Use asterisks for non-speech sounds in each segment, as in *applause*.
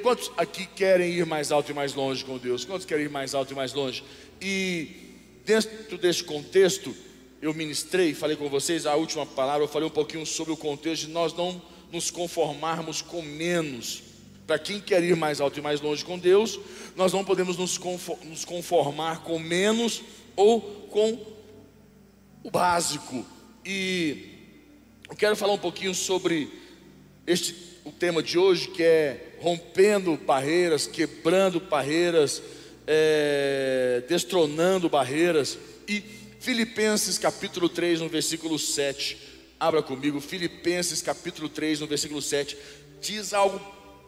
Quantos aqui querem ir mais alto e mais longe com Deus? Quantos querem ir mais alto e mais longe? E dentro desse contexto, eu ministrei, falei com vocês a última palavra, eu falei um pouquinho sobre o contexto de nós não nos conformarmos com menos. Para quem quer ir mais alto e mais longe com Deus, nós não podemos nos conformar com menos ou com o básico. E eu quero falar um pouquinho sobre este o tema de hoje, que é rompendo barreiras, quebrando barreiras, é, destronando barreiras. E Filipenses capítulo 3, no versículo 7. Abra comigo, Filipenses capítulo 3, no versículo 7. Diz algo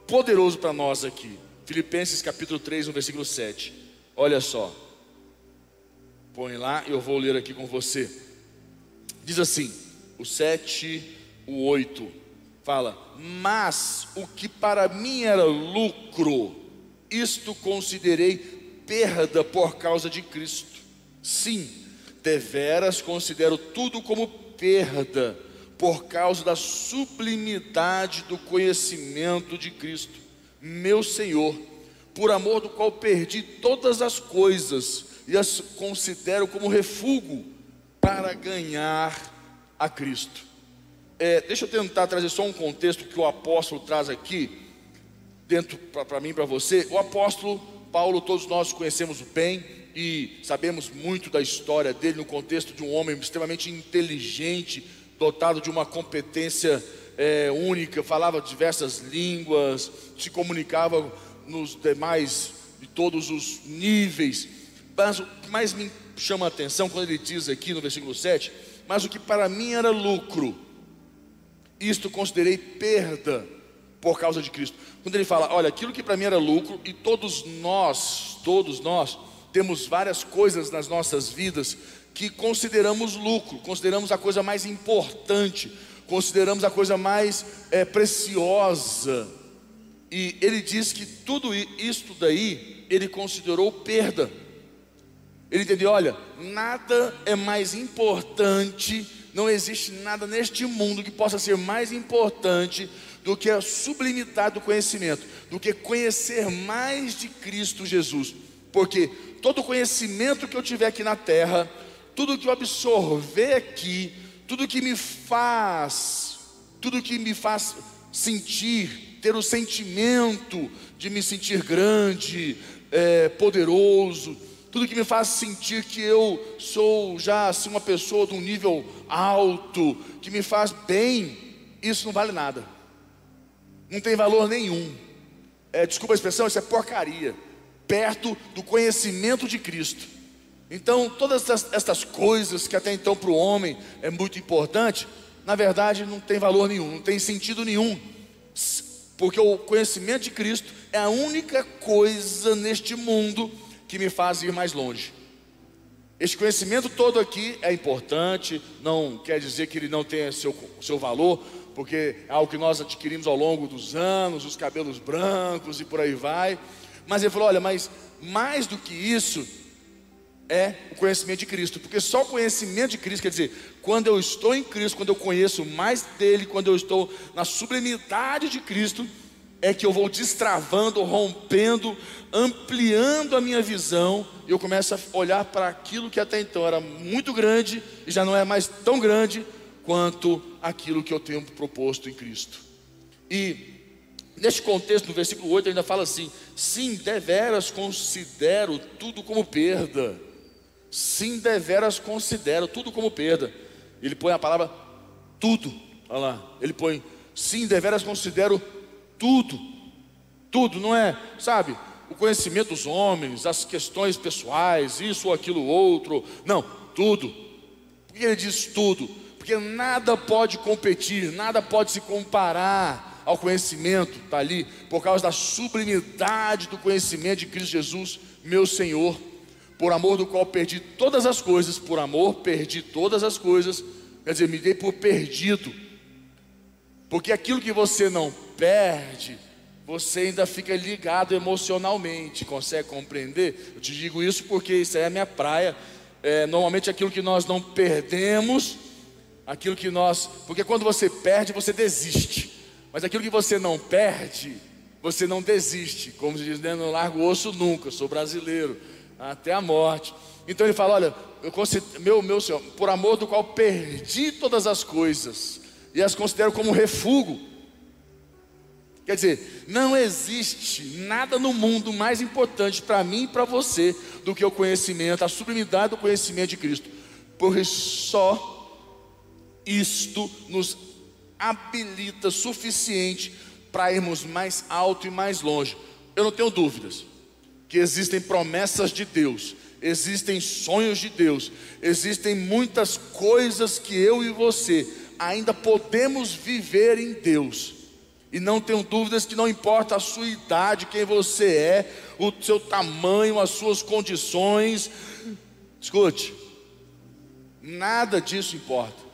poderoso para nós aqui. Filipenses capítulo 3, no versículo 7. Olha só. Põe lá, eu vou ler aqui com você. Diz assim: o 7, o 8. Fala, mas o que para mim era lucro, isto considerei perda por causa de Cristo. Sim, deveras considero tudo como perda por causa da sublimidade do conhecimento de Cristo, meu Senhor, por amor do qual perdi todas as coisas e as considero como refúgio para ganhar a Cristo. É, deixa eu tentar trazer só um contexto que o apóstolo traz aqui, dentro para mim e para você. O apóstolo Paulo, todos nós conhecemos bem e sabemos muito da história dele no contexto de um homem extremamente inteligente, dotado de uma competência é, única, falava diversas línguas, se comunicava nos demais, de todos os níveis. Mas o que mais me chama a atenção quando ele diz aqui no versículo 7: Mas o que para mim era lucro, isto considerei perda por causa de Cristo. Quando ele fala, olha, aquilo que para mim era lucro, e todos nós, todos nós, temos várias coisas nas nossas vidas que consideramos lucro, consideramos a coisa mais importante, consideramos a coisa mais é, preciosa. E ele diz que tudo isto daí ele considerou perda. Ele entendeu: olha, nada é mais importante, não existe nada neste mundo que possa ser mais importante do que a sublimidade do conhecimento, do que conhecer mais de Cristo Jesus. Porque todo conhecimento que eu tiver aqui na terra, tudo que eu absorver aqui, tudo que me faz, tudo que me faz sentir, ter o sentimento de me sentir grande, é, poderoso, tudo que me faz sentir que eu sou já assim uma pessoa de um nível alto, que me faz bem, isso não vale nada, não tem valor nenhum. É, desculpa a expressão, isso é porcaria, perto do conhecimento de Cristo. Então, todas estas, coisas que até então para o homem é muito importante, na verdade não tem valor nenhum, não tem sentido nenhum, porque o conhecimento de Cristo é a única coisa neste mundo que me faz ir mais longe. Este conhecimento todo aqui é importante, não quer dizer que ele não tenha seu, seu valor, porque é algo que nós adquirimos ao longo dos anos, os cabelos brancos e por aí vai. Mas ele falou: olha, mas mais do que isso, é o conhecimento de Cristo, porque só o conhecimento de Cristo quer dizer, quando eu estou em Cristo, quando eu conheço mais dele, quando eu estou na sublimidade de Cristo, é que eu vou destravando, rompendo, ampliando a minha visão, e eu começo a olhar para aquilo que até então era muito grande e já não é mais tão grande quanto aquilo que eu tenho proposto em Cristo. E neste contexto, no versículo 8, ainda fala assim: sim, deveras considero tudo como perda sim deveras considero tudo como perda. Ele põe a palavra tudo, olha lá, ele põe sim deveras considero tudo, tudo, não é, sabe, o conhecimento dos homens, as questões pessoais, isso ou aquilo outro, não, tudo. Por que ele diz tudo? Porque nada pode competir, nada pode se comparar ao conhecimento, está ali, por causa da sublimidade do conhecimento de Cristo Jesus, meu Senhor. Por amor do qual perdi todas as coisas, por amor perdi todas as coisas, quer dizer, me dei por perdido, porque aquilo que você não perde, você ainda fica ligado emocionalmente, consegue compreender? Eu te digo isso porque isso é a minha praia. É, normalmente aquilo que nós não perdemos, aquilo que nós, porque quando você perde, você desiste, mas aquilo que você não perde, você não desiste, como se diz, né? não largo o osso nunca, sou brasileiro, até a morte. Então ele fala: Olha, eu meu, meu Senhor, por amor do qual perdi todas as coisas e as considero como refúgio. Quer dizer, não existe nada no mundo mais importante para mim e para você do que o conhecimento, a sublimidade do conhecimento de Cristo, porque só isto nos habilita suficiente para irmos mais alto e mais longe. Eu não tenho dúvidas que existem promessas de Deus, existem sonhos de Deus, existem muitas coisas que eu e você ainda podemos viver em Deus. E não tenho dúvidas que não importa a sua idade, quem você é, o seu tamanho, as suas condições. Escute, nada disso importa.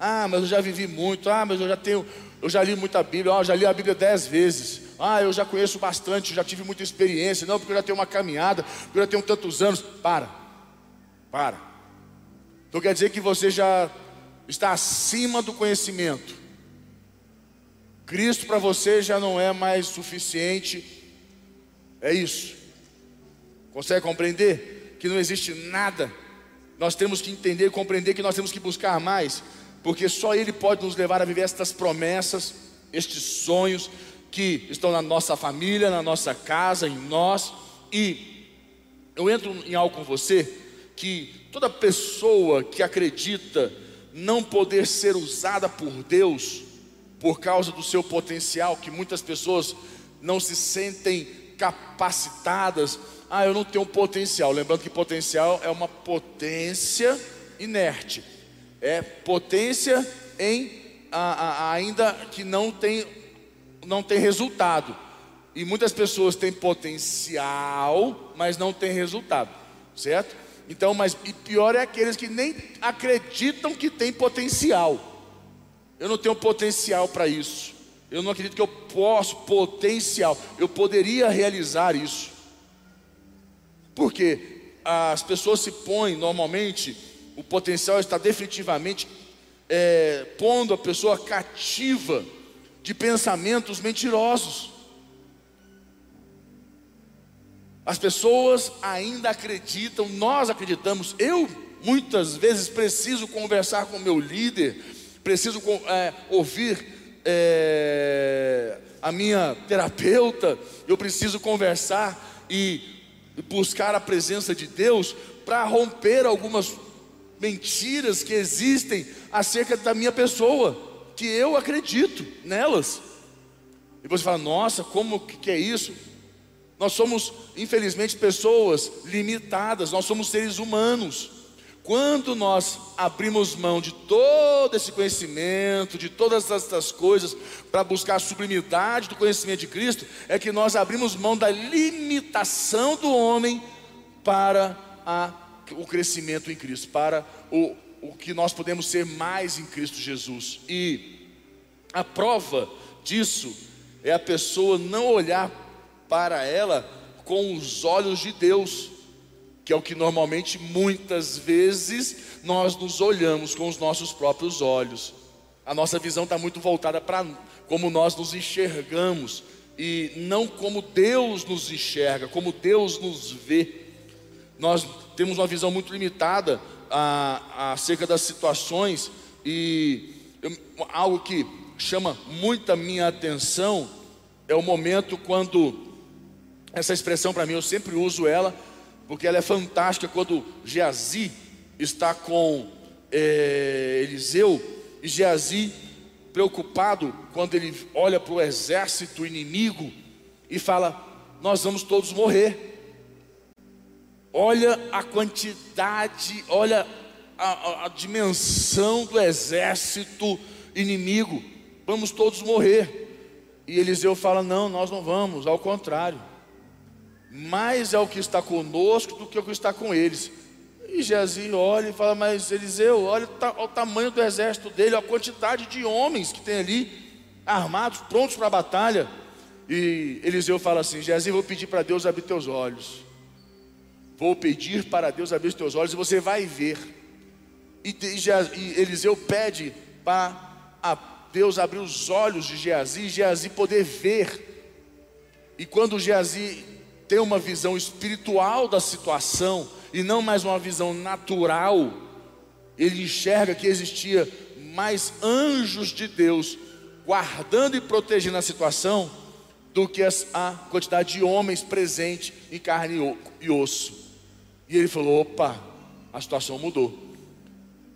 Ah, mas eu já vivi muito. Ah, mas eu já tenho eu já li muita Bíblia, ah, já li a Bíblia dez vezes. Ah, eu já conheço bastante, já tive muita experiência. Não, porque eu já tenho uma caminhada, porque eu já tenho tantos anos. Para, para. Então quer dizer que você já está acima do conhecimento. Cristo para você já não é mais suficiente. É isso. Consegue compreender? Que não existe nada. Nós temos que entender e compreender que nós temos que buscar mais porque só Ele pode nos levar a viver estas promessas, estes sonhos que estão na nossa família, na nossa casa, em nós. E eu entro em algo com você que toda pessoa que acredita não poder ser usada por Deus por causa do seu potencial, que muitas pessoas não se sentem capacitadas. Ah, eu não tenho potencial. Lembrando que potencial é uma potência inerte é potência em a, a, ainda que não tem, não tem resultado. E muitas pessoas têm potencial, mas não têm resultado, certo? Então, mas e pior é aqueles que nem acreditam que tem potencial. Eu não tenho potencial para isso. Eu não acredito que eu posso potencial. Eu poderia realizar isso. Porque as pessoas se põem normalmente o potencial está definitivamente é, pondo a pessoa cativa de pensamentos mentirosos. As pessoas ainda acreditam, nós acreditamos, eu muitas vezes preciso conversar com meu líder, preciso é, ouvir é, a minha terapeuta, eu preciso conversar e buscar a presença de Deus para romper algumas mentiras que existem acerca da minha pessoa, que eu acredito nelas. E você fala, nossa, como que é isso? Nós somos, infelizmente, pessoas limitadas, nós somos seres humanos. Quando nós abrimos mão de todo esse conhecimento, de todas essas coisas, para buscar a sublimidade do conhecimento de Cristo, é que nós abrimos mão da limitação do homem para a o crescimento em Cristo, para o, o que nós podemos ser mais em Cristo Jesus. E a prova disso é a pessoa não olhar para ela com os olhos de Deus, que é o que normalmente muitas vezes nós nos olhamos com os nossos próprios olhos. A nossa visão está muito voltada para como nós nos enxergamos e não como Deus nos enxerga, como Deus nos vê. Nós temos uma visão muito limitada a, acerca das situações e eu, algo que chama muita minha atenção é o momento quando essa expressão para mim eu sempre uso ela porque ela é fantástica quando Geazi está com é, Eliseu e Geazi preocupado quando ele olha para o exército inimigo e fala: nós vamos todos morrer. Olha a quantidade, olha a, a, a dimensão do exército inimigo. Vamos todos morrer. E Eliseu fala: Não, nós não vamos, ao contrário. Mais é o que está conosco do que o que está com eles. E Geazi olha e fala: Mas Eliseu, olha o, tamanho do exército dele, a quantidade de homens que tem ali, armados, prontos para a batalha. E Eliseu fala assim: Geazi, vou pedir para Deus abrir teus olhos. Vou pedir para Deus abrir teus olhos e você vai ver. E, e Eliseu pede para Deus abrir os olhos de Geazi e Geazi poder ver E quando Geazi tem uma visão espiritual da situação e não mais uma visão natural, ele enxerga que existia mais anjos de Deus guardando e protegendo a situação do que a quantidade de homens presentes em carne e osso. E ele falou: opa, a situação mudou.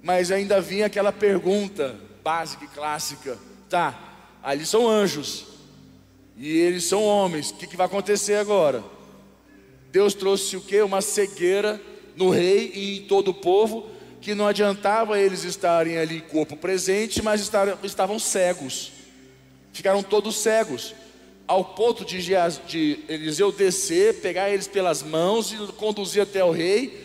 Mas ainda vinha aquela pergunta básica e clássica: tá, ali são anjos e eles são homens, o que, que vai acontecer agora? Deus trouxe o que? Uma cegueira no rei e em todo o povo, que não adiantava eles estarem ali corpo presente, mas estavam cegos, ficaram todos cegos, ao ponto de, de Eliseu descer, pegar eles pelas mãos e conduzir até o rei,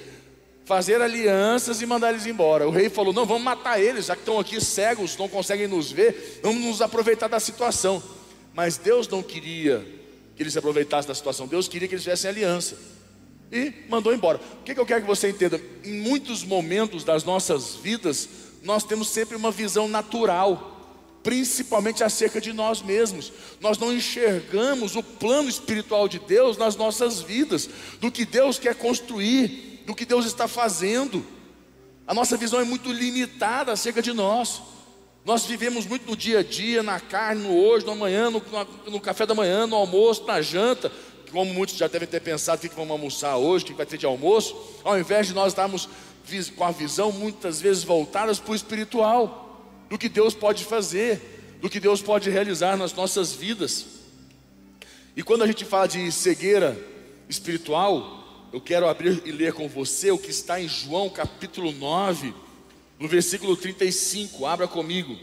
fazer alianças e mandar eles embora. O rei falou: Não, vamos matar eles, já que estão aqui cegos, não conseguem nos ver, vamos nos aproveitar da situação. Mas Deus não queria que eles se aproveitassem da situação, Deus queria que eles fizessem aliança. E mandou embora. O que, que eu quero que você entenda? Em muitos momentos das nossas vidas, nós temos sempre uma visão natural principalmente acerca de nós mesmos. Nós não enxergamos o plano espiritual de Deus nas nossas vidas, do que Deus quer construir, do que Deus está fazendo. A nossa visão é muito limitada acerca de nós. Nós vivemos muito no dia a dia, na carne, no hoje, no amanhã, no, no, café da manhã, no almoço, na janta, como muitos já devem ter pensado, o que, que vamos almoçar hoje, o que vai ter de almoço, ao invés de nós estarmos com a visão muitas vezes voltadas para o espiritual, do que Deus pode fazer, do que Deus pode realizar nas nossas vidas. E quando a gente fala de cegueira espiritual, eu quero abrir e ler com você o que está em João capítulo 9, no versículo 35, abra comigo.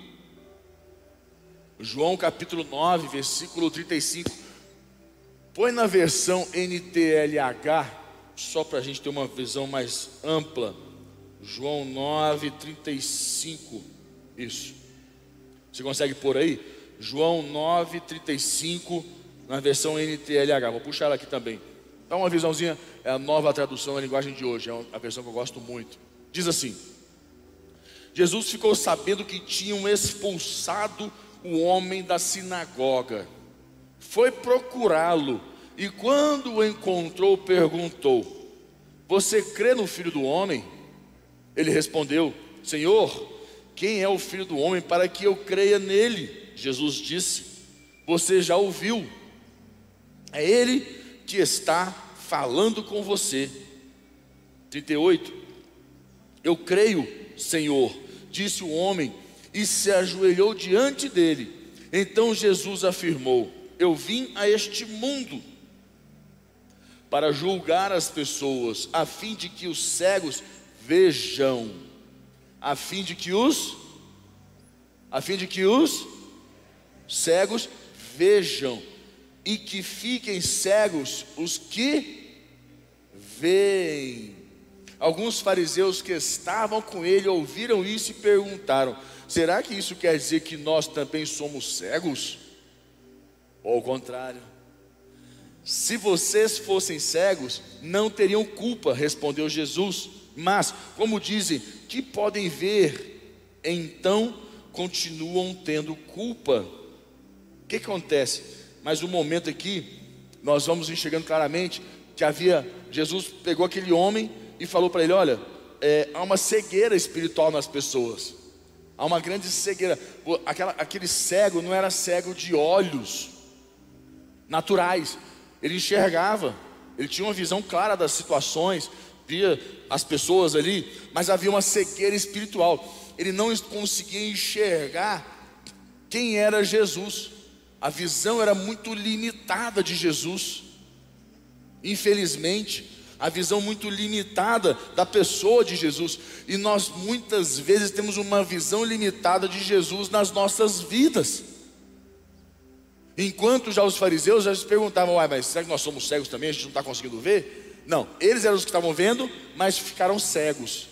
João capítulo 9, versículo 35. Põe na versão NTLH, só para a gente ter uma visão mais ampla. João 9, 35. Isso. Você consegue pôr aí? João 9, 35, na versão NTLH. Vou puxar ela aqui também. Dá uma visãozinha, é a nova tradução da linguagem de hoje, é a versão que eu gosto muito. Diz assim: Jesus ficou sabendo que tinham expulsado o homem da sinagoga. Foi procurá-lo e, quando o encontrou, perguntou: Você crê no filho do homem? Ele respondeu: Senhor, quem é o filho do homem para que eu creia nele? Jesus disse: Você já ouviu, é ele que está falando com você. 38. Eu creio, Senhor disse o homem, e se ajoelhou diante dele. Então Jesus afirmou: Eu vim a este mundo para julgar as pessoas, a fim de que os cegos vejam, a fim de que os a fim de que os cegos vejam e que fiquem cegos os que veem. Alguns fariseus que estavam com ele ouviram isso e perguntaram: será que isso quer dizer que nós também somos cegos? Ou ao contrário, se vocês fossem cegos, não teriam culpa, respondeu Jesus. Mas, como dizem, que podem ver, então continuam tendo culpa. O que acontece? Mas um momento aqui, nós vamos enxergando claramente que havia, Jesus pegou aquele homem e falou para ele: Olha, é, há uma cegueira espiritual nas pessoas, há uma grande cegueira. Aquela, aquele cego não era cego de olhos naturais, ele enxergava, ele tinha uma visão clara das situações, via as pessoas ali, mas havia uma cegueira espiritual. Ele não conseguia enxergar quem era Jesus. A visão era muito limitada de Jesus. Infelizmente, a visão muito limitada da pessoa de Jesus. E nós muitas vezes temos uma visão limitada de Jesus nas nossas vidas. Enquanto já os fariseus já se perguntavam, Uai, mas será que nós somos cegos também? A gente não está conseguindo ver? Não, eles eram os que estavam vendo, mas ficaram cegos.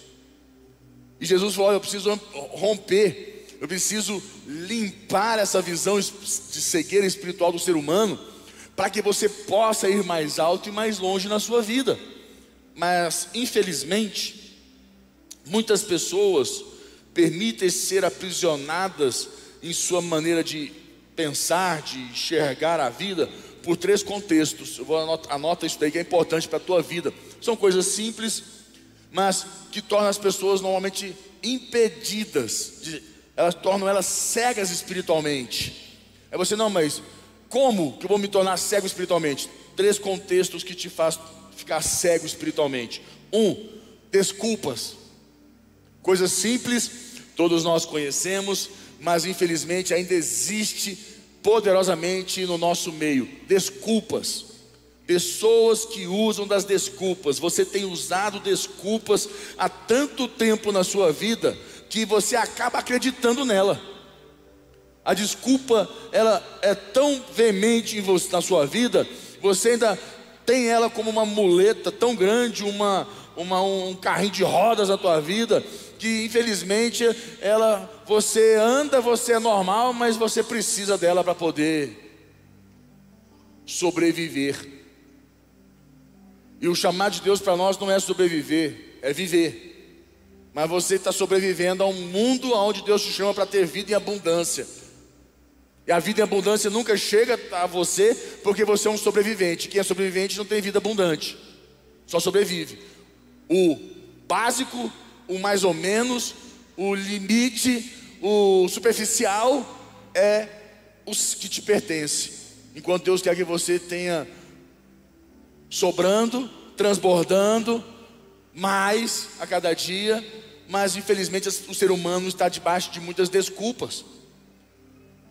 E Jesus falou: Eu preciso romper, eu preciso limpar essa visão de cegueira espiritual do ser humano, para que você possa ir mais alto e mais longe na sua vida. Mas, infelizmente, muitas pessoas permitem ser aprisionadas em sua maneira de pensar, de enxergar a vida, por três contextos. Eu vou anota, anota isso daí que é importante para a tua vida. São coisas simples, mas que tornam as pessoas normalmente impedidas, de, elas tornam elas cegas espiritualmente. É você, não, mas como que eu vou me tornar cego espiritualmente? Três contextos que te faz ficar cego espiritualmente. Um, desculpas. Coisas simples, todos nós conhecemos, mas infelizmente ainda existe poderosamente no nosso meio. Desculpas. Pessoas que usam das desculpas. Você tem usado desculpas há tanto tempo na sua vida que você acaba acreditando nela. A desculpa, ela é tão veemente na sua vida, você ainda tem ela como uma muleta tão grande, uma, uma, um carrinho de rodas na tua vida, que infelizmente ela você anda, você é normal, mas você precisa dela para poder sobreviver. E o chamado de Deus para nós não é sobreviver, é viver. Mas você está sobrevivendo a um mundo onde Deus te chama para ter vida em abundância. E a vida em abundância nunca chega a você porque você é um sobrevivente. Quem é sobrevivente não tem vida abundante, só sobrevive. O básico o mais ou menos, o limite, o superficial é os que te pertence. Enquanto Deus quer que você tenha sobrando, transbordando mais a cada dia, mas infelizmente o ser humano está debaixo de muitas desculpas.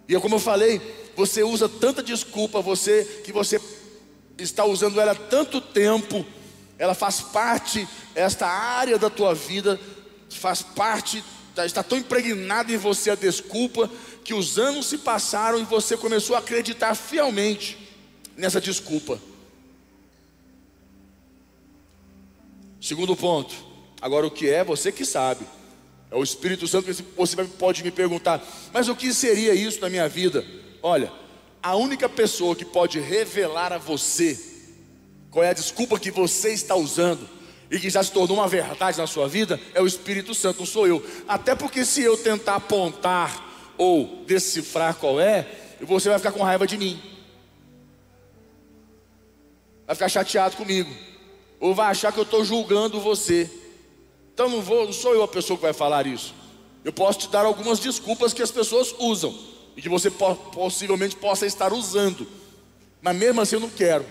E como eu falei, você usa tanta desculpa, você que você está usando ela há tanto tempo, ela faz parte, esta área da tua vida faz parte, tá, está tão impregnada em você a desculpa, que os anos se passaram e você começou a acreditar fielmente nessa desculpa. Segundo ponto, agora o que é, você que sabe. É o Espírito Santo que você pode me perguntar, mas o que seria isso na minha vida? Olha, a única pessoa que pode revelar a você qual é a desculpa que você está usando e que já se tornou uma verdade na sua vida é o Espírito Santo, não sou eu. Até porque se eu tentar apontar ou decifrar qual é, você vai ficar com raiva de mim. Vai ficar chateado comigo. Ou vai achar que eu estou julgando você. Então não vou, não sou eu a pessoa que vai falar isso. Eu posso te dar algumas desculpas que as pessoas usam e que você possivelmente possa estar usando. Mas mesmo assim eu não quero.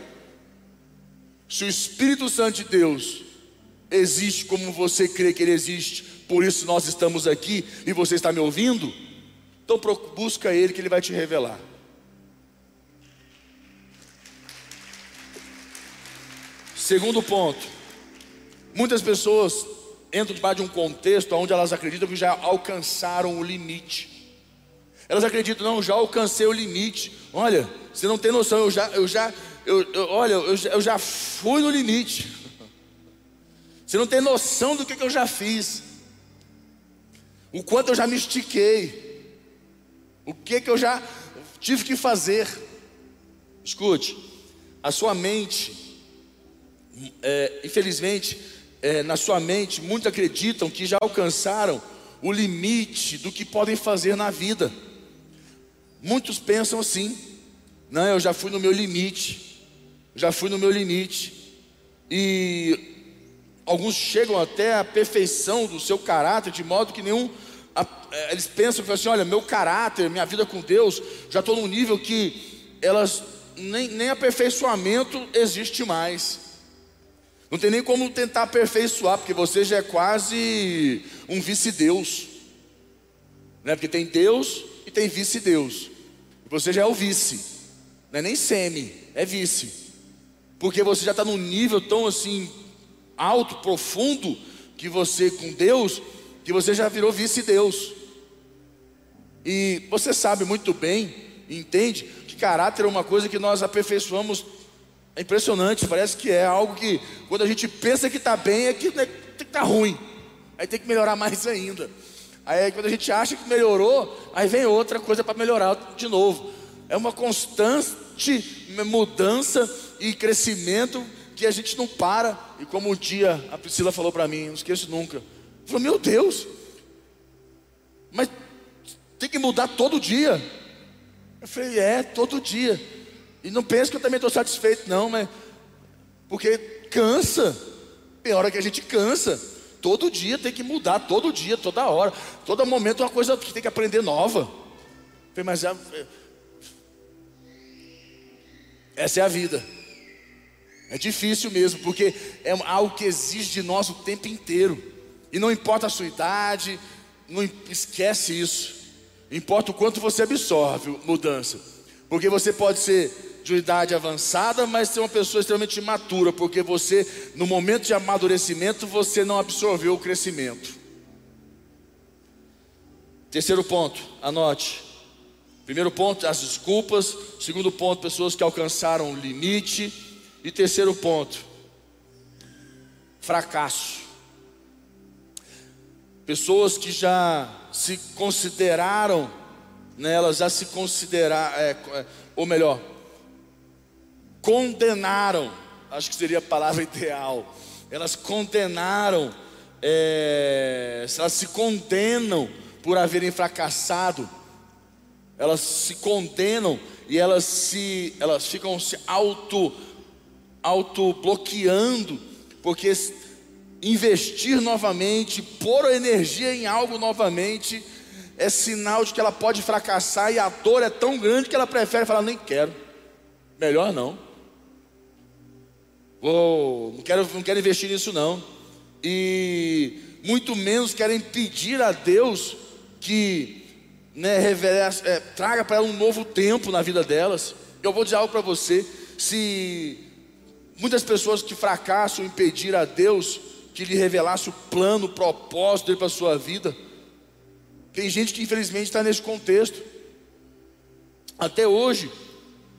Se o Espírito Santo de Deus existe como você crê que ele existe, por isso nós estamos aqui e você está me ouvindo, então busca ele que ele vai te revelar. Segundo ponto, muitas pessoas entram debaixo de um contexto onde elas acreditam que já alcançaram o limite. Elas acreditam, não, já alcancei o limite. Olha, você não tem noção, eu já, eu já eu, eu, olha, eu, eu já fui no limite. *laughs* Você não tem noção do que, que eu já fiz. O quanto eu já me estiquei. O que, que eu já tive que fazer. Escute, a sua mente, é, infelizmente, é, na sua mente, muitos acreditam que já alcançaram o limite do que podem fazer na vida. Muitos pensam assim: não, eu já fui no meu limite já fui no meu limite. E alguns chegam até a perfeição do seu caráter, de modo que nenhum. É, eles pensam assim, olha, meu caráter, minha vida com Deus, já estou num nível que elas nem, nem aperfeiçoamento existe mais. Não tem nem como tentar aperfeiçoar, porque você já é quase um vice-deus. Né? Porque tem Deus e tem vice-deus. Você já é o vice. Não é nem semi, é vice porque você já está num nível tão assim alto, profundo, que você com Deus, que você já virou vice-deus. E você sabe muito bem, entende, que caráter é uma coisa que nós aperfeiçoamos. É impressionante, parece que é algo que, quando a gente pensa que está bem, é que né, tem que estar tá ruim. Aí tem que melhorar *laughs* mais ainda. Aí quando a gente acha que melhorou, aí vem outra coisa para melhorar de novo. É uma constante mudança e crescimento que a gente não para. E como um dia a Priscila falou para mim, não esqueço nunca. Falou, meu Deus, mas tem que mudar todo dia. Eu falei, é, todo dia. E não pense que eu também estou satisfeito, não, mas. Porque cansa. Tem hora que a gente cansa. Todo dia tem que mudar, todo dia, toda hora. Todo momento é uma coisa que tem que aprender nova. Mas é, essa é a vida. É difícil mesmo, porque é algo que exige de nós o tempo inteiro. E não importa a sua idade, não esquece isso. Importa o quanto você absorve mudança. Porque você pode ser de idade avançada, mas ser uma pessoa extremamente imatura, porque você, no momento de amadurecimento, você não absorveu o crescimento. Terceiro ponto, anote. Primeiro ponto, as desculpas. Segundo ponto, pessoas que alcançaram o limite. E terceiro ponto, fracasso. Pessoas que já se consideraram, né, elas já se consideraram, é, é, ou melhor, condenaram, acho que seria a palavra *laughs* ideal, elas condenaram, é, elas se condenam por haverem fracassado, elas se condenam e elas se, elas ficam se auto, auto bloqueando, porque investir novamente, pôr energia em algo novamente, é sinal de que ela pode fracassar e a dor é tão grande que ela prefere falar: nem quero, melhor não. Não quero, não quero investir nisso não. E muito menos querem pedir a Deus que né, é, traga para ela um novo tempo na vida delas. Eu vou dizer algo para você: se muitas pessoas que fracassam em pedir a Deus que lhe revelasse o plano, o propósito dele para a sua vida. Tem gente que infelizmente está nesse contexto. Até hoje,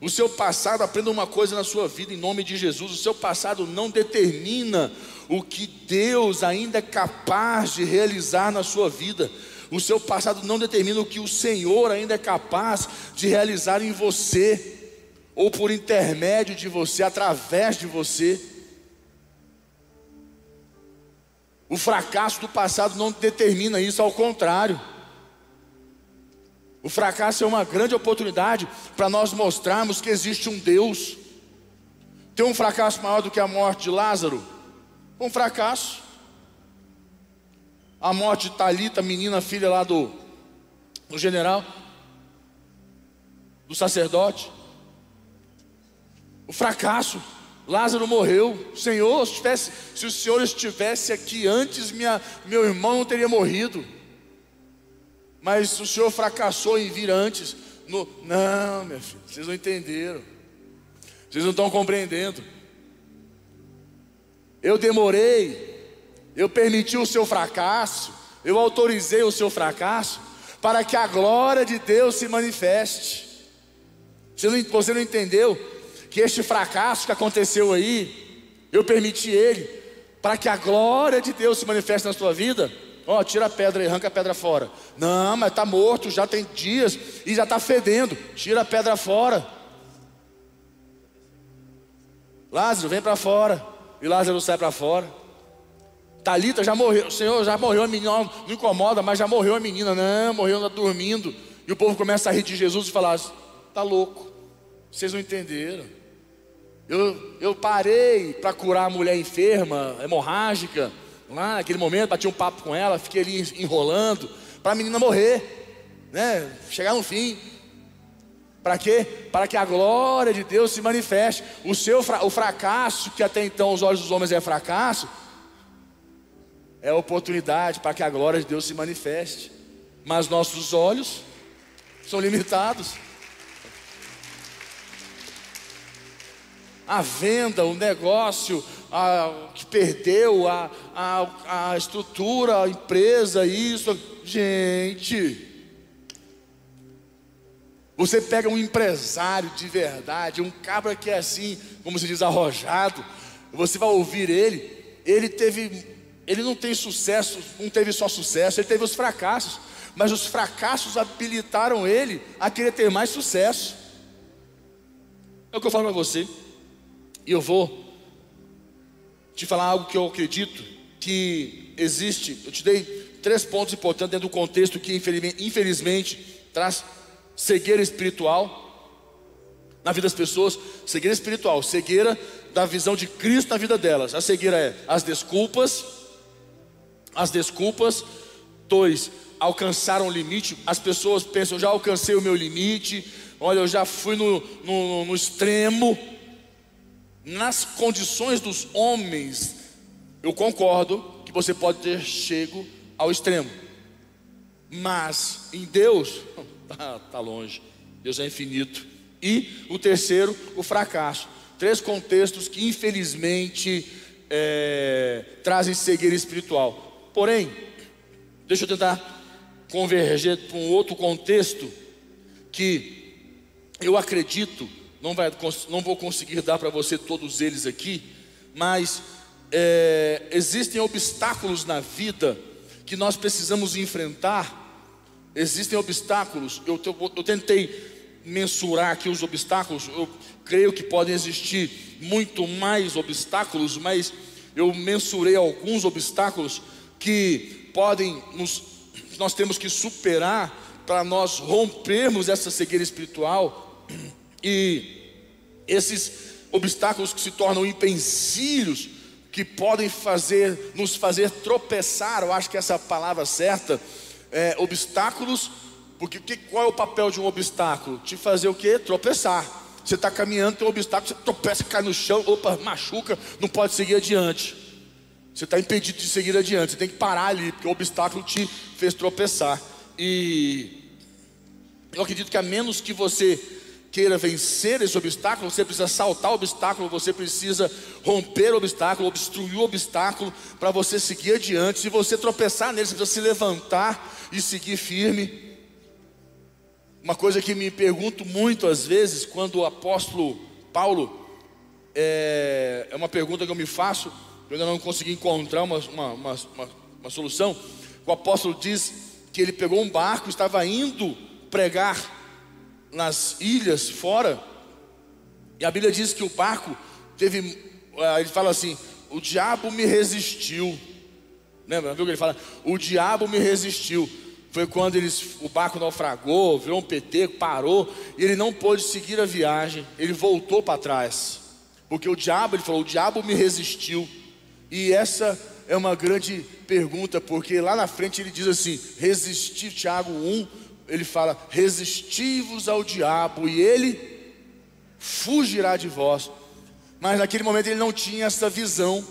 o seu passado, aprenda uma coisa na sua vida, em nome de Jesus: o seu passado não determina o que Deus ainda é capaz de realizar na sua vida. O seu passado não determina o que o Senhor ainda é capaz de realizar em você, ou por intermédio de você, através de você. O fracasso do passado não determina isso, ao contrário. O fracasso é uma grande oportunidade para nós mostrarmos que existe um Deus. Tem um fracasso maior do que a morte de Lázaro? Um fracasso. A morte de Talita, menina filha lá do, do general, do sacerdote. O fracasso. Lázaro morreu. Senhor, se, tivesse, se o Senhor estivesse aqui antes, minha, meu irmão não teria morrido. Mas o Senhor fracassou em vir antes. No, não, minha filha, vocês não entenderam. Vocês não estão compreendendo. Eu demorei, eu permiti o seu fracasso, eu autorizei o seu fracasso, para que a glória de Deus se manifeste. Você não, você não entendeu? que este fracasso que aconteceu aí, eu permiti ele, para que a glória de Deus se manifeste na sua vida. Ó, tira a pedra e arranca a pedra fora. Não, mas está morto, já tem dias e já está fedendo. Tira a pedra fora. Lázaro, vem para fora. E Lázaro sai para fora. Talita já morreu, Senhor, já morreu a menina, não incomoda, mas já morreu a menina. Não, morreu anda dormindo. E o povo começa a rir de Jesus e falar: Está louco, vocês não entenderam. Eu, eu parei para curar a mulher enferma, hemorrágica, lá naquele momento, bati um papo com ela, fiquei ali enrolando, para a menina morrer, né? chegar no fim. Para quê? Para que a glória de Deus se manifeste. O seu o fracasso, que até então os olhos dos homens é fracasso, é oportunidade para que a glória de Deus se manifeste. Mas nossos olhos são limitados. a venda, o negócio a, que perdeu, a, a, a estrutura, a empresa, isso. Gente, você pega um empresário de verdade, um cabra que é assim, como se diz, arrojado, você vai ouvir ele, ele teve, ele não tem sucesso, não teve só sucesso, ele teve os fracassos, mas os fracassos habilitaram ele a querer ter mais sucesso. É o que eu falo para você. E eu vou te falar algo que eu acredito que existe. Eu te dei três pontos importantes dentro do contexto que infelizmente, traz cegueira espiritual. na vida das pessoas, cegueira espiritual, cegueira da visão de Cristo na vida delas. A cegueira é as desculpas, as desculpas. Dois, alcançaram o limite. As pessoas pensam, já alcancei o meu limite. Olha, eu já fui no, no, no extremo. Nas condições dos homens, eu concordo que você pode ter chego ao extremo. Mas em Deus, está *laughs* tá longe. Deus é infinito. E o terceiro, o fracasso. Três contextos que infelizmente é, trazem cegueira espiritual. Porém, deixa eu tentar converger para um outro contexto que eu acredito, não, vai, não vou conseguir dar para você todos eles aqui, mas é, existem obstáculos na vida que nós precisamos enfrentar. Existem obstáculos, eu, eu, tentei mensurar aqui os obstáculos, eu creio que podem existir muito mais obstáculos, mas eu mensurei alguns obstáculos que podem nos, nós temos que superar para nós rompermos essa cegueira espiritual e esses obstáculos que se tornam empecilhos que podem fazer nos fazer tropeçar, eu acho que essa é palavra certa, é, obstáculos porque que, qual é o papel de um obstáculo? Te fazer o que? Tropeçar. Você está caminhando, tem um obstáculo, você tropeça, cai no chão, opa, machuca, não pode seguir adiante. Você está impedido de seguir adiante, você tem que parar ali, porque o obstáculo te fez tropeçar. E eu acredito que a menos que você queira vencer esse obstáculo, você precisa saltar o obstáculo, você precisa romper o obstáculo, obstruir o obstáculo para você seguir adiante. Se você tropeçar nele, você precisa se levantar e seguir firme. Uma coisa que me pergunto muito às vezes, quando o apóstolo Paulo, é, é uma pergunta que eu me faço, eu ainda não consegui encontrar uma, uma, uma, uma solução. O apóstolo diz que ele pegou um barco, estava indo pregar nas ilhas fora, e a Bíblia diz que o barco teve, é, ele fala assim: o diabo me resistiu. Lembra? Viu que ele fala? O diabo me resistiu. Foi quando eles, o barco naufragou, virou um PT, parou, e ele não pôde seguir a viagem, ele voltou para trás. Porque o diabo, ele falou, o diabo me resistiu. E essa é uma grande pergunta, porque lá na frente ele diz assim: resistir, Tiago 1, ele fala: resistivos ao diabo, e ele fugirá de vós. Mas naquele momento ele não tinha essa visão.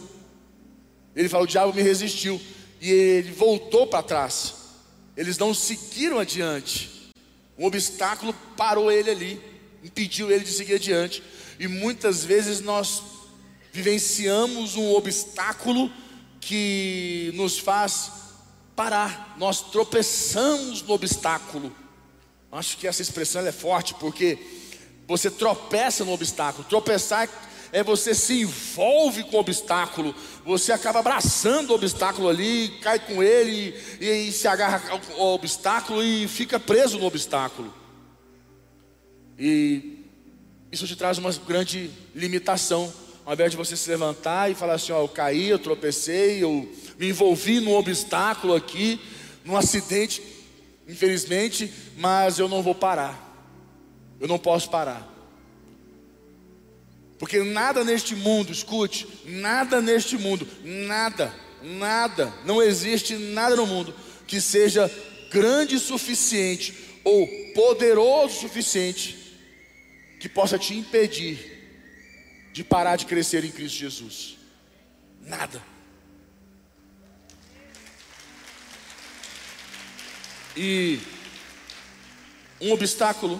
Ele fala: o diabo me resistiu, e ele voltou para trás. Eles não seguiram adiante. Um obstáculo parou ele ali, impediu ele de seguir adiante. E muitas vezes nós vivenciamos um obstáculo que nos faz parar. Nós tropeçamos no obstáculo. Acho que essa expressão é forte porque você tropeça no obstáculo. Tropeçar é você se envolve com o obstáculo, você acaba abraçando o obstáculo ali, cai com ele e, e se agarra ao obstáculo e fica preso no obstáculo. E isso te traz uma grande limitação. Ao invés de você se levantar e falar assim: Ó, eu caí, eu tropecei, eu me envolvi num obstáculo aqui, num acidente, infelizmente, mas eu não vou parar. Eu não posso parar. Porque nada neste mundo, escute, nada neste mundo, nada, nada, não existe nada no mundo que seja grande o suficiente ou poderoso o suficiente que possa te impedir de parar de crescer em Cristo Jesus. Nada. E um obstáculo,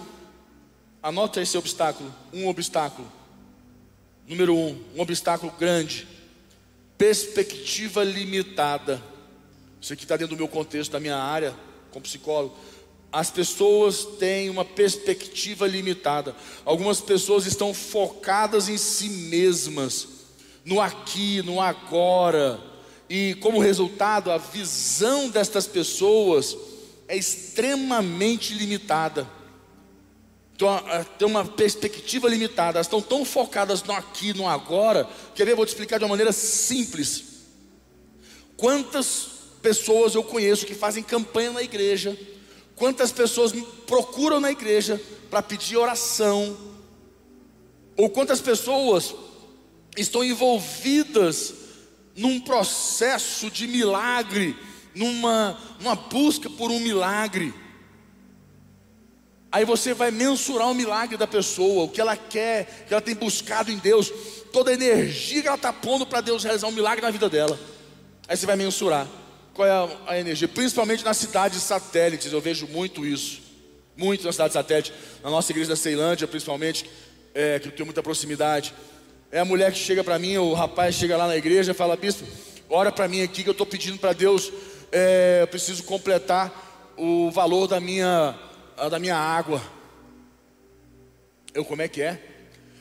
anota esse obstáculo, um obstáculo Número um, um obstáculo grande, perspectiva limitada. Isso aqui está dentro do meu contexto, da minha área, como psicólogo. As pessoas têm uma perspectiva limitada. Algumas pessoas estão focadas em si mesmas, no aqui, no agora. E como resultado, a visão destas pessoas é extremamente limitada tem uma perspectiva limitada, elas estão tão focadas no aqui, no agora. Quer ver? Vou te explicar de uma maneira simples. Quantas pessoas eu conheço que fazem campanha na igreja? Quantas pessoas me procuram na igreja para pedir oração? Ou quantas pessoas estão envolvidas num processo de milagre, numa, numa busca por um milagre. Aí você vai mensurar o milagre da pessoa, o que ela quer, o que ela tem buscado em Deus, toda a energia que ela está pondo para Deus realizar um milagre na vida dela. Aí você vai mensurar qual é a, a energia, principalmente nas cidades satélites, eu vejo muito isso, muito nas cidades satélites, na nossa igreja da Ceilândia, principalmente, é, que eu tenho muita proximidade. É a mulher que chega para mim, o rapaz chega lá na igreja e fala: Bispo, ora para mim aqui que eu estou pedindo para Deus, é, eu preciso completar o valor da minha, da minha água. Eu, como é que é?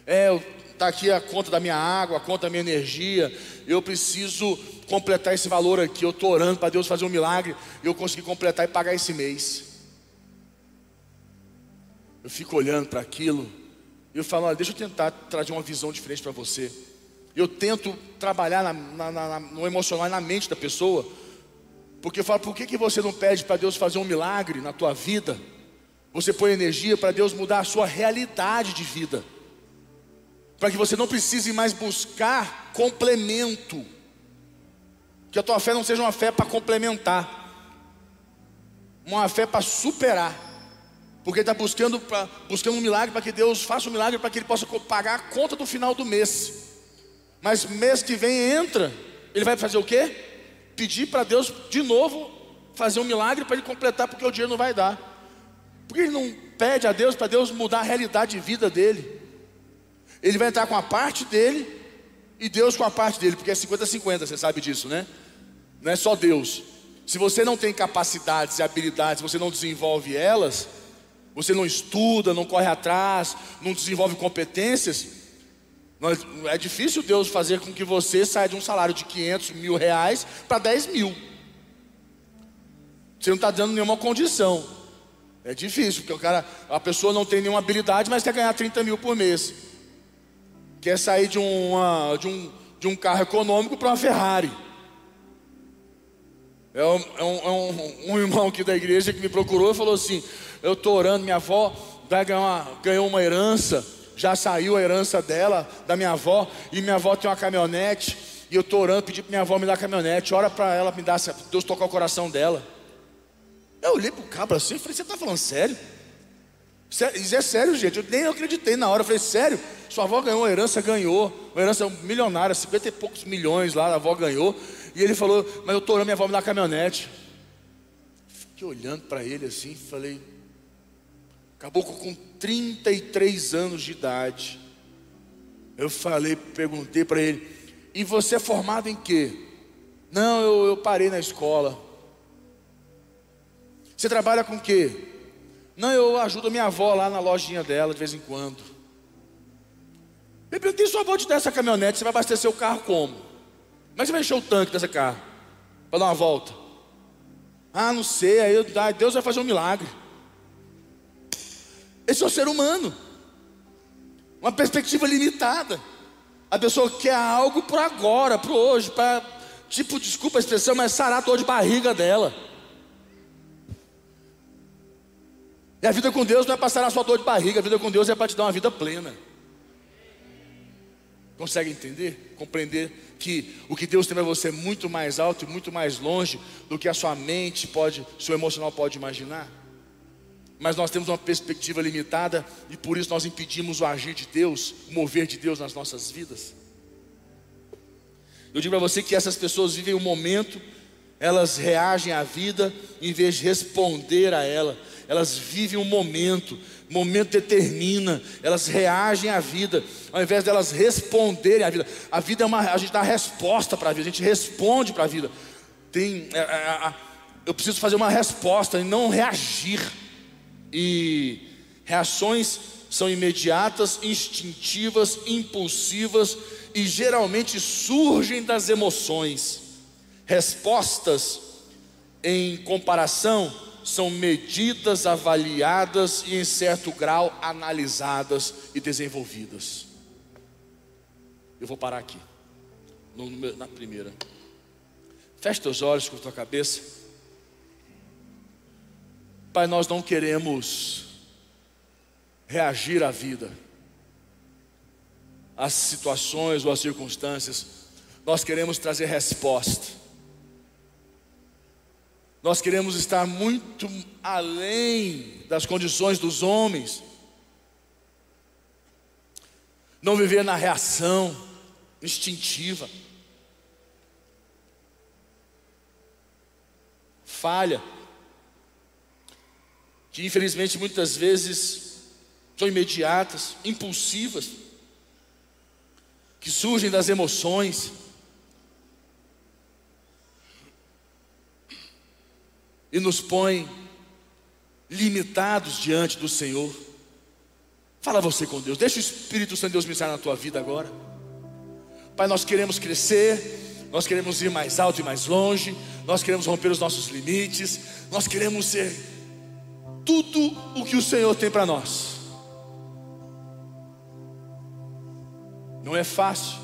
É, está aqui a conta da minha água, a conta da minha energia. Eu preciso completar esse valor aqui. Eu estou orando para Deus fazer um milagre. E eu consegui completar e pagar esse mês. Eu fico olhando para aquilo. E eu falo, olha, deixa eu tentar trazer uma visão diferente para você. Eu tento trabalhar na, na, na, no emocional, na mente da pessoa. Porque eu falo, por que, que você não pede para Deus fazer um milagre na tua vida? Você põe energia para Deus mudar a sua realidade de vida. Para que você não precise mais buscar complemento. Que a tua fé não seja uma fé para complementar. Uma fé para superar. Porque está buscando, buscando um milagre para que Deus faça um milagre para que ele possa pagar a conta do final do mês. Mas mês que vem entra, ele vai fazer o quê? Pedir para Deus de novo fazer um milagre para ele completar, porque o dinheiro não vai dar. Por que ele não pede a Deus para Deus mudar a realidade de vida dele? Ele vai entrar com a parte dele e Deus com a parte dele, porque é 50-50, você sabe disso, né? Não é só Deus. Se você não tem capacidades e habilidades, você não desenvolve elas, você não estuda, não corre atrás, não desenvolve competências, é difícil Deus fazer com que você saia de um salário de 500 mil reais para 10 mil. Você não está dando nenhuma condição. É difícil, porque o cara, a pessoa não tem nenhuma habilidade, mas quer ganhar 30 mil por mês. Quer sair de, uma, de, um, de um carro econômico para uma Ferrari. É, um, é, um, é um, irmão aqui da igreja que me procurou e falou assim: eu estou orando, minha avó ganhar uma, ganhou uma herança, já saiu a herança dela, da minha avó, e minha avó tem uma caminhonete, e eu estou orando, pedi para minha avó me dar a caminhonete, ora para ela me dar, Deus tocar o coração dela. Eu olhei para o cabra assim e falei, você está falando sério? Isso é sério, gente. Eu nem acreditei na hora. Eu falei, sério? Sua avó ganhou uma herança, ganhou. Uma herança milionária, 50 e poucos milhões lá, a avó ganhou. E ele falou, mas eu estou orando, minha avó me a caminhonete. Fiquei olhando para ele assim, falei, Caboclo com 33 anos de idade. Eu falei, perguntei para ele: E você é formado em quê? Não, eu, eu parei na escola. Você trabalha com quê? Não, eu ajudo a minha avó lá na lojinha dela de vez em quando. Eu perguntei: sua avó te dá essa caminhonete, você vai abastecer o carro como? Como é que você vai encher o tanque dessa carro? Para dar uma volta? Ah, não sei, aí Deus vai fazer um milagre. Esse é o ser humano. Uma perspectiva limitada. A pessoa quer algo para agora, para hoje, para, tipo, desculpa a expressão, mas sarar a dor de barriga dela. E a vida com Deus não é para sarar a sua dor de barriga, a vida com Deus é para te dar uma vida plena. Consegue entender? Compreender que o que Deus tem para você é muito mais alto e muito mais longe do que a sua mente pode, seu emocional pode imaginar? Mas nós temos uma perspectiva limitada e por isso nós impedimos o agir de Deus, o mover de Deus nas nossas vidas. Eu digo para você que essas pessoas vivem um momento, elas reagem à vida em vez de responder a ela, elas vivem um momento, momento determina, elas reagem à vida, ao invés delas responderem à vida. A vida é uma, a gente dá resposta para a vida, a gente responde para a vida. Tem, é, é, é, eu preciso fazer uma resposta e não reagir e reações são imediatas, instintivas, impulsivas e geralmente surgem das emoções. Respostas, em comparação, são medidas, avaliadas e, em certo grau, analisadas e desenvolvidas. Eu vou parar aqui, na primeira. Feche teus olhos com a tua cabeça. Pai, nós não queremos reagir à vida. às situações ou às circunstâncias, nós queremos trazer resposta. Nós queremos estar muito além das condições dos homens. Não viver na reação instintiva. Falha. Que infelizmente muitas vezes são imediatas, impulsivas, que surgem das emoções. E nos põem limitados diante do Senhor. Fala você com Deus, deixa o Espírito Santo de Deus ministrar na tua vida agora. Pai, nós queremos crescer, nós queremos ir mais alto e mais longe, nós queremos romper os nossos limites, nós queremos ser tudo o que o Senhor tem para nós. Não é fácil.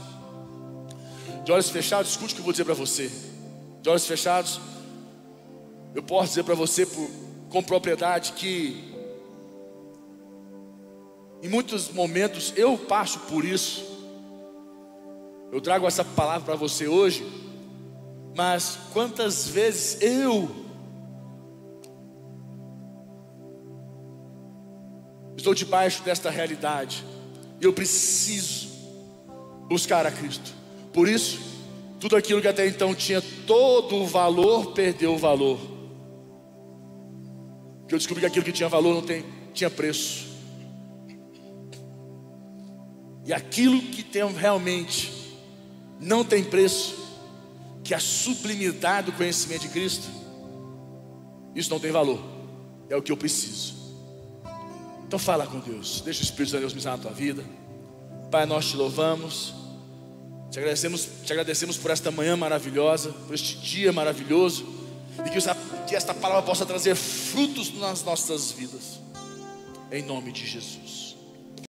De olhos fechados, escute o que eu vou dizer para você. De olhos fechados, eu posso dizer para você por, com propriedade que em muitos momentos eu passo por isso. Eu trago essa palavra para você hoje, mas quantas vezes eu estou debaixo desta realidade e eu preciso buscar a Cristo. Por isso, tudo aquilo que até então tinha todo o valor perdeu o valor. Porque eu descobri que aquilo que tinha valor não tem, tinha preço. E aquilo que tem realmente não tem preço, que é a sublimidade do conhecimento de Cristo, isso não tem valor. É o que eu preciso. Então fala com Deus, deixa o Espírito de Deus me na tua vida. Pai, nós te louvamos, te agradecemos, te agradecemos por esta manhã maravilhosa, por este dia maravilhoso, e que, essa, que esta palavra possa trazer frutos nas nossas vidas, em nome de Jesus.